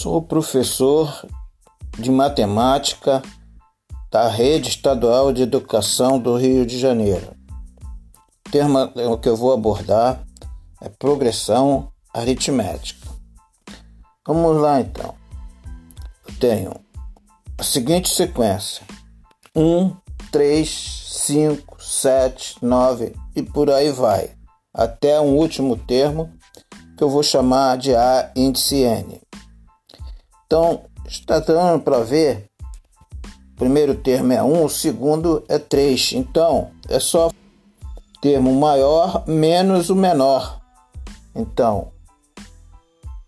Sou professor de matemática da Rede Estadual de Educação do Rio de Janeiro. O tema que eu vou abordar é progressão aritmética. Vamos lá então. Eu tenho a seguinte sequência: 1, 3, 5, 7, 9 e por aí vai, até um último termo que eu vou chamar de A índice N. Então, está dando para ver. O primeiro termo é 1, o segundo é 3. Então, é só termo maior menos o menor. Então,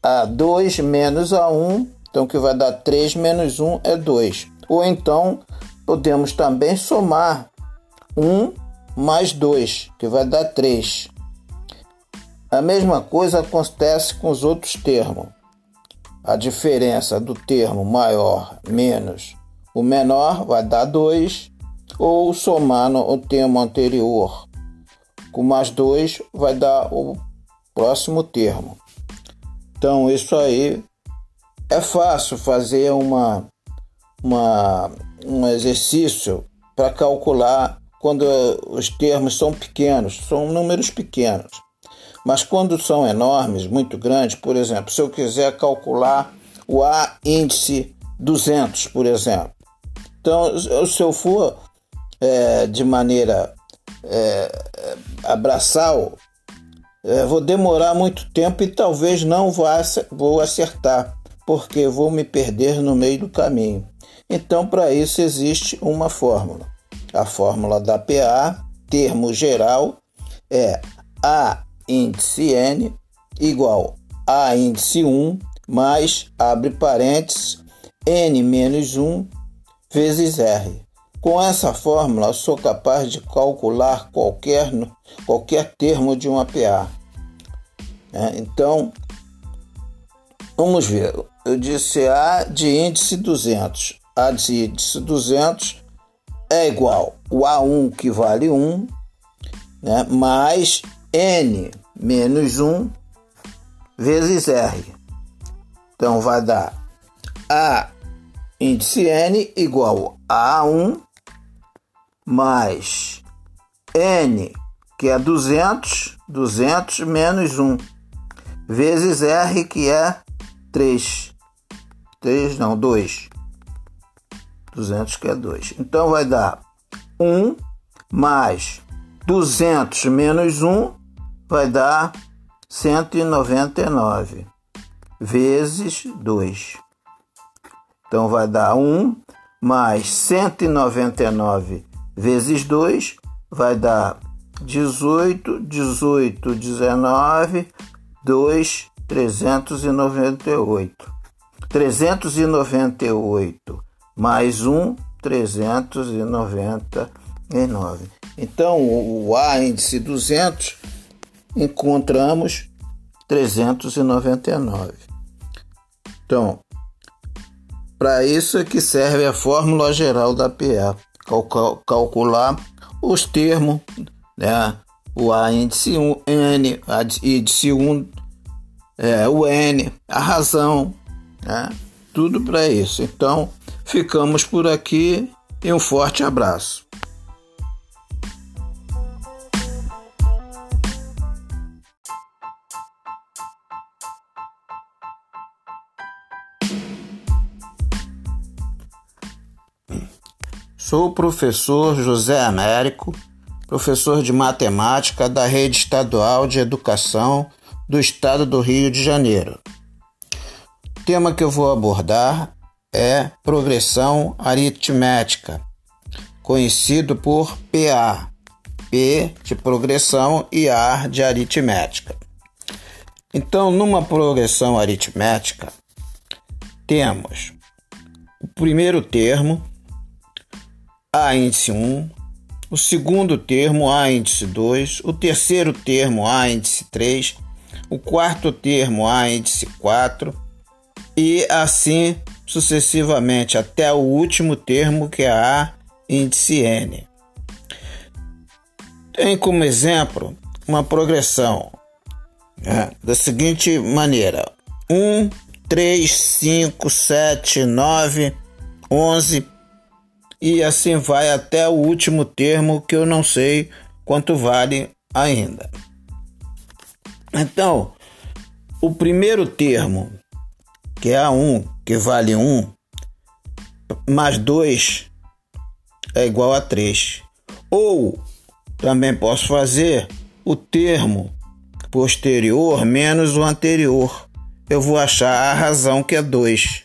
A2 menos A1, então que vai dar 3 menos 1 é 2. Ou então, podemos também somar 1 mais 2, que vai dar 3. A mesma coisa acontece com os outros termos a diferença do termo maior menos o menor vai dar 2, ou somando o termo anterior com mais 2 vai dar o próximo termo. Então, isso aí é fácil fazer uma, uma, um exercício para calcular quando os termos são pequenos, são números pequenos. Mas quando são enormes, muito grandes, por exemplo, se eu quiser calcular o A índice 200, por exemplo. Então, se eu for é, de maneira é, abraçal, é, vou demorar muito tempo e talvez não vou acertar, porque vou me perder no meio do caminho. Então, para isso existe uma fórmula. A fórmula da PA, termo geral, é A índice N igual a índice 1 mais, abre parênteses, N menos 1 vezes R. Com essa fórmula, sou capaz de calcular qualquer, qualquer termo de uma PA. É, então, vamos ver. Eu disse A de índice 200. A de índice 200 é igual o A1 que vale 1, né, mais n menos 1 vezes r. Então vai dar a índice n igual a 1 mais n, que é 200, 200 menos 1, vezes r, que é 3. 3 não, 2. 200 que é 2. Então vai dar 1 mais 200 menos 1 vai dar 199 vezes 2. Então vai dar 1 mais 199 vezes 2 vai dar 18, 18, 19, 2, 398. 398 mais 1, 399. Então, o A índice 200 encontramos 399. Então, para isso é que serve a fórmula geral da PA, calcular os termos, né? o A índice 1, N, a índice 1, é, o N, a razão, né? tudo para isso. Então, ficamos por aqui e um forte abraço. Sou o professor José Américo, professor de matemática da Rede Estadual de Educação do Estado do Rio de Janeiro. O tema que eu vou abordar é progressão aritmética, conhecido por PA, P de progressão e A de aritmética. Então, numa progressão aritmética, temos o primeiro termo, a índice 1, o segundo termo A índice 2, o terceiro termo A índice 3, o quarto termo A índice 4 e assim sucessivamente até o último termo que é A índice N. Tem como exemplo uma progressão né, da seguinte maneira: 1, 3, 5, 7, 9, 11 e assim vai até o último termo que eu não sei quanto vale ainda. Então, o primeiro termo, que é A1, que vale 1, mais 2 é igual a 3. Ou também posso fazer o termo posterior menos o anterior. Eu vou achar a razão que é 2.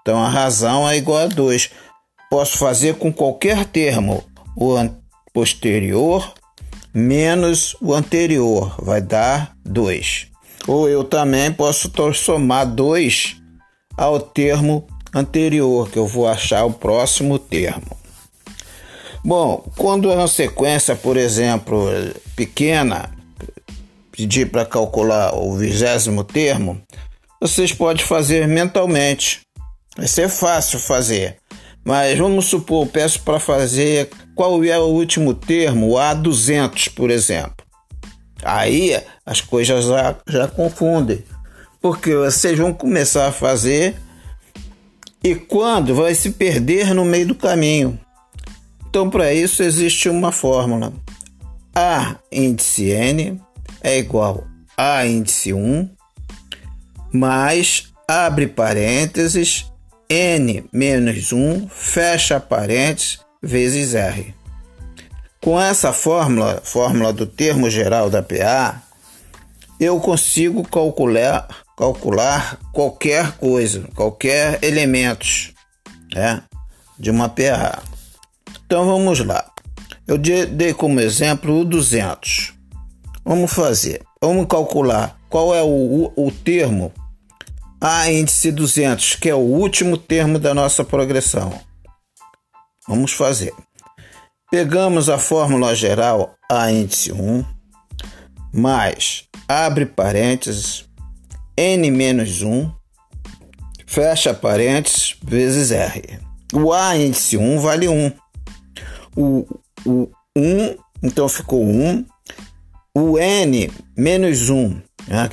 Então a razão é igual a 2. Posso fazer com qualquer termo o posterior menos o anterior, vai dar 2. Ou eu também posso somar 2 ao termo anterior, que eu vou achar o próximo termo. Bom, quando é uma sequência, por exemplo, pequena, pedir para calcular o vigésimo termo, vocês podem fazer mentalmente. Vai ser fácil fazer. Mas vamos supor, peço para fazer qual é o último termo, o A200, por exemplo. Aí as coisas já, já confundem, porque vocês vão começar a fazer e quando vai se perder no meio do caminho. Então, para isso existe uma fórmula. A índice N é igual a índice 1 mais abre parênteses N menos 1 fecha parênteses vezes R. Com essa fórmula, fórmula do termo geral da PA, eu consigo calcular, calcular qualquer coisa, qualquer elementos né, de uma PA. Então vamos lá. Eu dei como exemplo o 200. Vamos fazer. Vamos calcular qual é o, o, o termo A índice 200, que é o último termo da nossa progressão. Vamos fazer. Pegamos a fórmula geral A índice 1 mais abre parênteses n menos 1 fecha parênteses vezes r. O A índice 1 vale 1. O, o 1, então ficou 1. O n menos 1, né?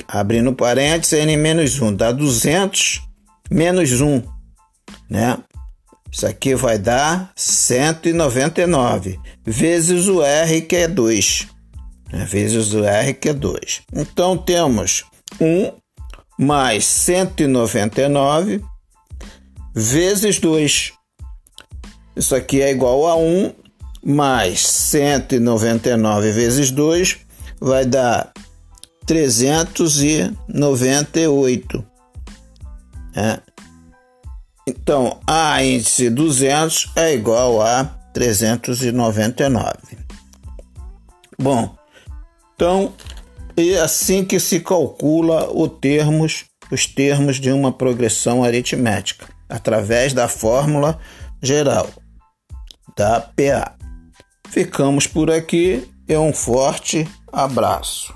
Abrindo parênteses, n menos 1 dá 200 menos 1, né? Isso aqui vai dar 199 vezes o R que é 2. Né? Vezes o R que é 2. Então temos 1 mais 199 vezes 2. Isso aqui é igual a 1 mais 199 vezes 2 vai dar 398. É. Então, A índice 200 é igual a 399. Bom, então é assim que se calcula o termos, os termos de uma progressão aritmética, através da fórmula geral da PA. Ficamos por aqui e um forte abraço.